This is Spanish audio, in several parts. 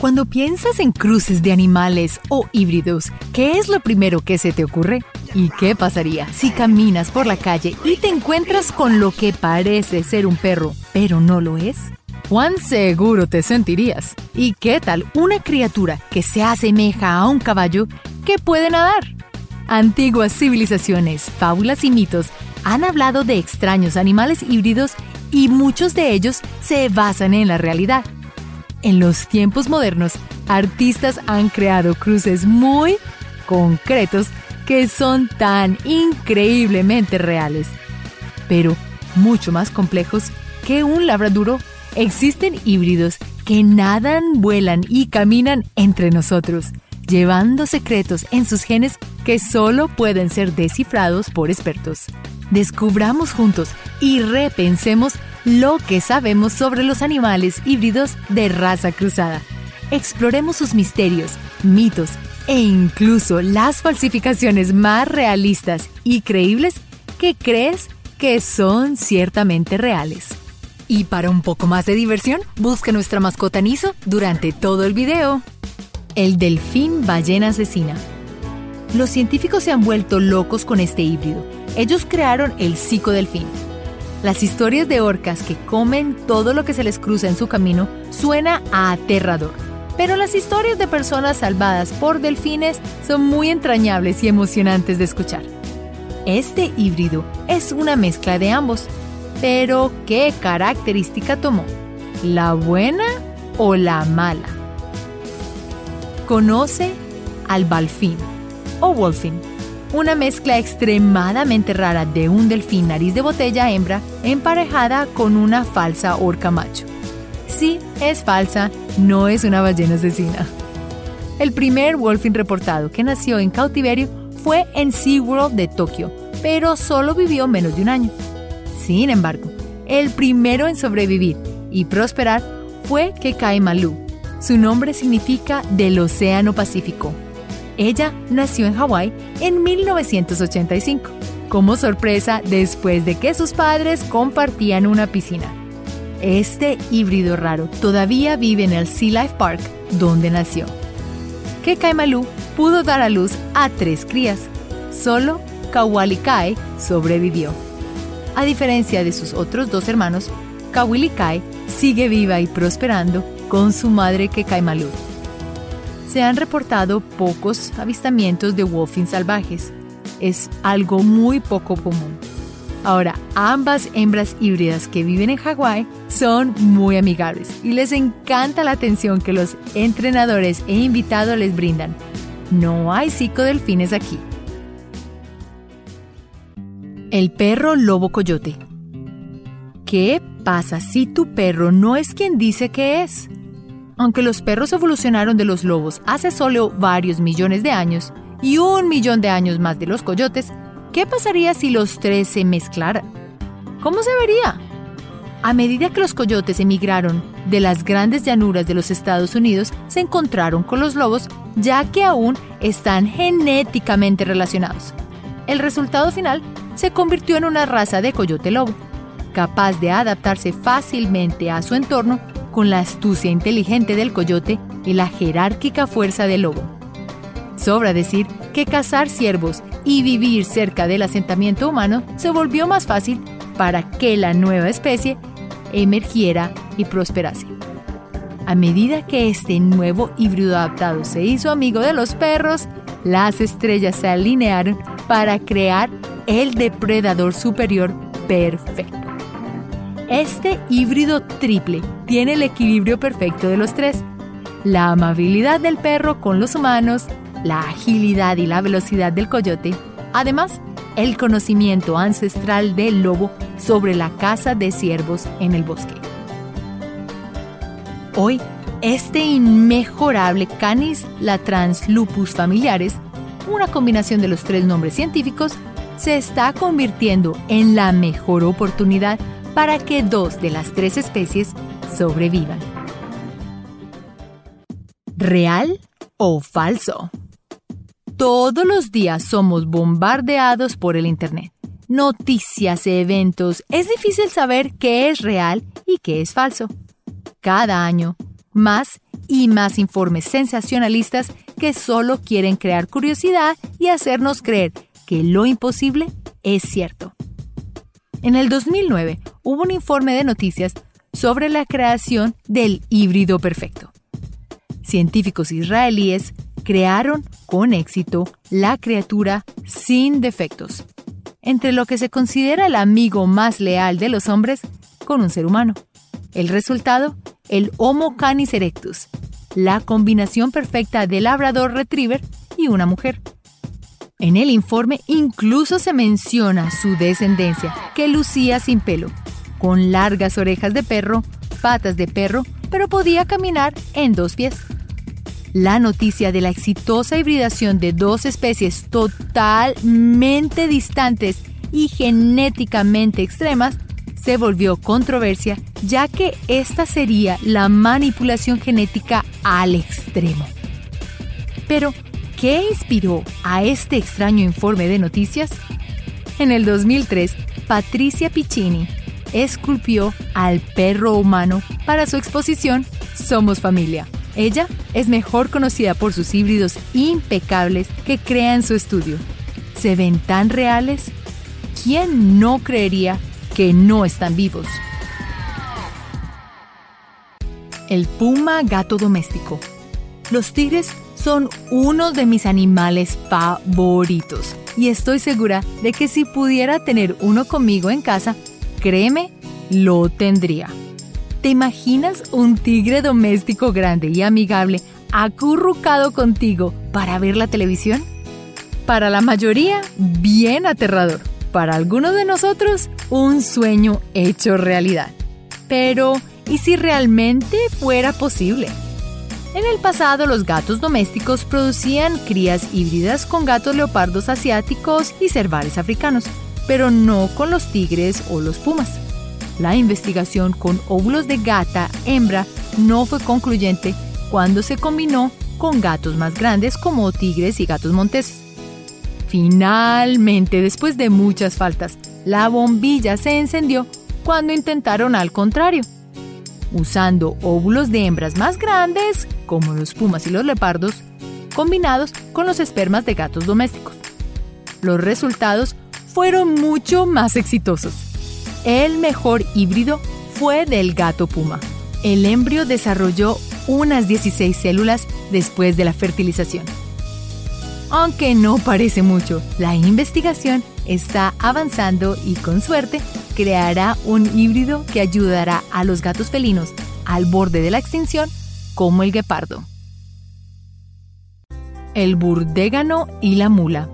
Cuando piensas en cruces de animales o híbridos, ¿qué es lo primero que se te ocurre? ¿Y qué pasaría si caminas por la calle y te encuentras con lo que parece ser un perro, pero no lo es? ¿Cuán seguro te sentirías? ¿Y qué tal una criatura que se asemeja a un caballo que puede nadar? Antiguas civilizaciones, fábulas y mitos han hablado de extraños animales híbridos y muchos de ellos se basan en la realidad. En los tiempos modernos, artistas han creado cruces muy concretos que son tan increíblemente reales, pero mucho más complejos que un labraduro. Existen híbridos que nadan, vuelan y caminan entre nosotros, llevando secretos en sus genes que solo pueden ser descifrados por expertos. Descubramos juntos y repensemos lo que sabemos sobre los animales híbridos de raza cruzada. Exploremos sus misterios, mitos e incluso las falsificaciones más realistas y creíbles que crees que son ciertamente reales. Y para un poco más de diversión, busca nuestra mascota Niso durante todo el video. El delfín ballena asesina. Los científicos se han vuelto locos con este híbrido. Ellos crearon el psicodelfín, las historias de orcas que comen todo lo que se les cruza en su camino suena a aterrador, pero las historias de personas salvadas por delfines son muy entrañables y emocionantes de escuchar. Este híbrido es una mezcla de ambos, pero ¿qué característica tomó? ¿La buena o la mala? Conoce al balfín o wolfín una mezcla extremadamente rara de un delfín nariz de botella hembra emparejada con una falsa orca macho. Sí, es falsa, no es una ballena asesina. El primer wolfín reportado que nació en cautiverio fue en SeaWorld de Tokio, pero solo vivió menos de un año. Sin embargo, el primero en sobrevivir y prosperar fue Kekai Malu. Su nombre significa del Océano Pacífico ella nació en Hawái en 1985, como sorpresa después de que sus padres compartían una piscina. Este híbrido raro todavía vive en el Sea Life Park, donde nació. Kekaimalu pudo dar a luz a tres crías. Solo Kawalikai sobrevivió. A diferencia de sus otros dos hermanos, Kawilikai sigue viva y prosperando con su madre Kekaimalu se han reportado pocos avistamientos de wolfins salvajes. Es algo muy poco común. Ahora, ambas hembras híbridas que viven en Hawái son muy amigables y les encanta la atención que los entrenadores e invitados les brindan. No hay psicodelfines aquí. El perro lobo coyote. ¿Qué pasa si tu perro no es quien dice que es? Aunque los perros evolucionaron de los lobos hace solo varios millones de años y un millón de años más de los coyotes, ¿qué pasaría si los tres se mezclaran? ¿Cómo se vería? A medida que los coyotes emigraron de las grandes llanuras de los Estados Unidos, se encontraron con los lobos, ya que aún están genéticamente relacionados. El resultado final se convirtió en una raza de coyote lobo, capaz de adaptarse fácilmente a su entorno con la astucia inteligente del coyote y la jerárquica fuerza del lobo. Sobra decir que cazar ciervos y vivir cerca del asentamiento humano se volvió más fácil para que la nueva especie emergiera y prosperase. A medida que este nuevo híbrido adaptado se hizo amigo de los perros, las estrellas se alinearon para crear el depredador superior perfecto. Este híbrido triple tiene el equilibrio perfecto de los tres. La amabilidad del perro con los humanos, la agilidad y la velocidad del coyote. Además, el conocimiento ancestral del lobo sobre la caza de ciervos en el bosque. Hoy, este inmejorable Canis latrans lupus familiares, una combinación de los tres nombres científicos, se está convirtiendo en la mejor oportunidad para que dos de las tres especies sobrevivan. ¿Real o falso? Todos los días somos bombardeados por el Internet. Noticias, eventos, es difícil saber qué es real y qué es falso. Cada año, más y más informes sensacionalistas que solo quieren crear curiosidad y hacernos creer que lo imposible es cierto. En el 2009 hubo un informe de noticias sobre la creación del híbrido perfecto. Científicos israelíes crearon con éxito la criatura sin defectos, entre lo que se considera el amigo más leal de los hombres con un ser humano. El resultado, el Homo canis erectus, la combinación perfecta del labrador retriever y una mujer. En el informe incluso se menciona su descendencia, que lucía sin pelo, con largas orejas de perro, patas de perro, pero podía caminar en dos pies. La noticia de la exitosa hibridación de dos especies totalmente distantes y genéticamente extremas se volvió controversia ya que esta sería la manipulación genética al extremo. Pero, ¿qué inspiró a este extraño informe de noticias? En el 2003, Patricia Piccini esculpió al perro humano para su exposición Somos Familia. Ella es mejor conocida por sus híbridos impecables que crea en su estudio. ¿Se ven tan reales? ¿Quién no creería que no están vivos? El puma gato doméstico. Los tigres son uno de mis animales favoritos y estoy segura de que si pudiera tener uno conmigo en casa, créeme, lo tendría. ¿Te imaginas un tigre doméstico grande y amigable acurrucado contigo para ver la televisión? Para la mayoría, bien aterrador. Para algunos de nosotros, un sueño hecho realidad. Pero, ¿y si realmente fuera posible? En el pasado, los gatos domésticos producían crías híbridas con gatos leopardos asiáticos y cervales africanos, pero no con los tigres o los pumas. La investigación con óvulos de gata hembra no fue concluyente cuando se combinó con gatos más grandes como tigres y gatos monteses. Finalmente, después de muchas faltas, la bombilla se encendió cuando intentaron al contrario, usando óvulos de hembras más grandes, como los pumas y los leopardos, combinados con los espermas de gatos domésticos. Los resultados fueron mucho más exitosos. El mejor híbrido fue del gato puma. El embrio desarrolló unas 16 células después de la fertilización. Aunque no parece mucho, la investigación está avanzando y con suerte creará un híbrido que ayudará a los gatos felinos al borde de la extinción como el guepardo. El burdégano y la mula.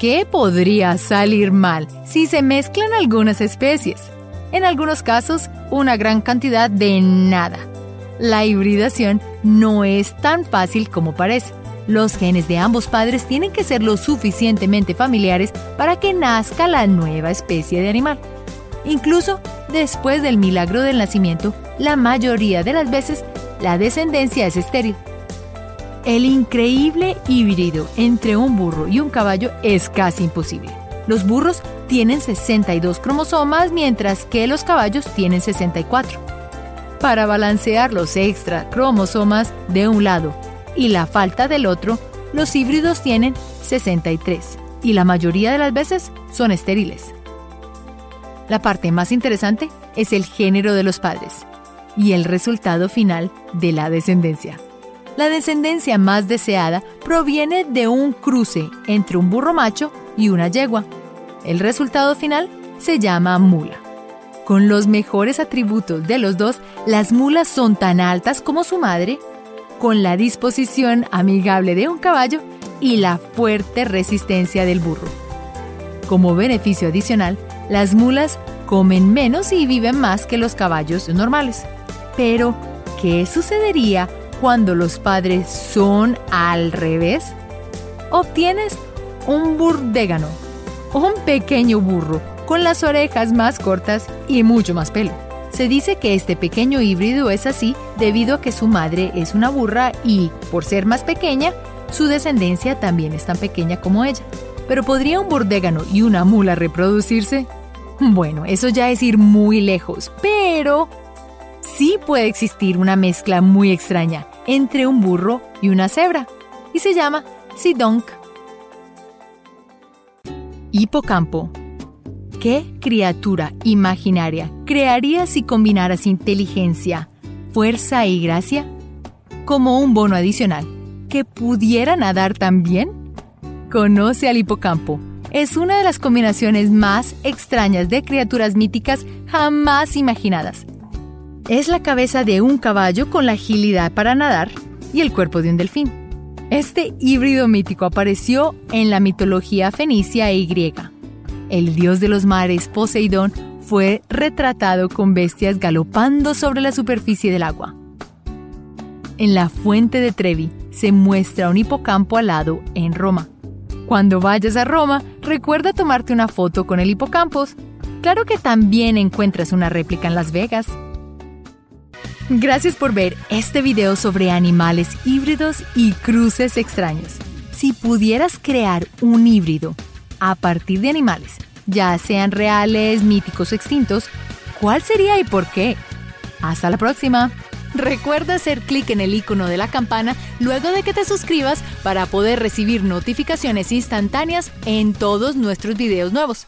¿Qué podría salir mal si se mezclan algunas especies? En algunos casos, una gran cantidad de nada. La hibridación no es tan fácil como parece. Los genes de ambos padres tienen que ser lo suficientemente familiares para que nazca la nueva especie de animal. Incluso después del milagro del nacimiento, la mayoría de las veces la descendencia es estéril. El increíble híbrido entre un burro y un caballo es casi imposible. Los burros tienen 62 cromosomas mientras que los caballos tienen 64. Para balancear los extra cromosomas de un lado y la falta del otro, los híbridos tienen 63 y la mayoría de las veces son estériles. La parte más interesante es el género de los padres y el resultado final de la descendencia. La descendencia más deseada proviene de un cruce entre un burro macho y una yegua. El resultado final se llama mula. Con los mejores atributos de los dos, las mulas son tan altas como su madre, con la disposición amigable de un caballo y la fuerte resistencia del burro. Como beneficio adicional, las mulas comen menos y viven más que los caballos normales. Pero, ¿qué sucedería cuando los padres son al revés? Obtienes un burdégano, un pequeño burro con las orejas más cortas y mucho más pelo. Se dice que este pequeño híbrido es así debido a que su madre es una burra y, por ser más pequeña, su descendencia también es tan pequeña como ella. Pero ¿podría un burdégano y una mula reproducirse? Bueno, eso ya es ir muy lejos, pero sí puede existir una mezcla muy extraña entre un burro y una cebra, y se llama Sidonk. Hipocampo. ¿Qué criatura imaginaria crearías si combinaras inteligencia, fuerza y gracia? Como un bono adicional, que pudiera nadar también. Conoce al hipocampo. Es una de las combinaciones más extrañas de criaturas míticas jamás imaginadas. Es la cabeza de un caballo con la agilidad para nadar y el cuerpo de un delfín. Este híbrido mítico apareció en la mitología fenicia y griega. El dios de los mares, Poseidón, fue retratado con bestias galopando sobre la superficie del agua. En la fuente de Trevi se muestra un hipocampo alado en Roma. Cuando vayas a Roma, recuerda tomarte una foto con el hipocampos. Claro que también encuentras una réplica en Las Vegas. Gracias por ver este video sobre animales híbridos y cruces extraños. Si pudieras crear un híbrido a partir de animales, ya sean reales, míticos o extintos, ¿cuál sería y por qué? Hasta la próxima. Recuerda hacer clic en el icono de la campana luego de que te suscribas para poder recibir notificaciones instantáneas en todos nuestros videos nuevos.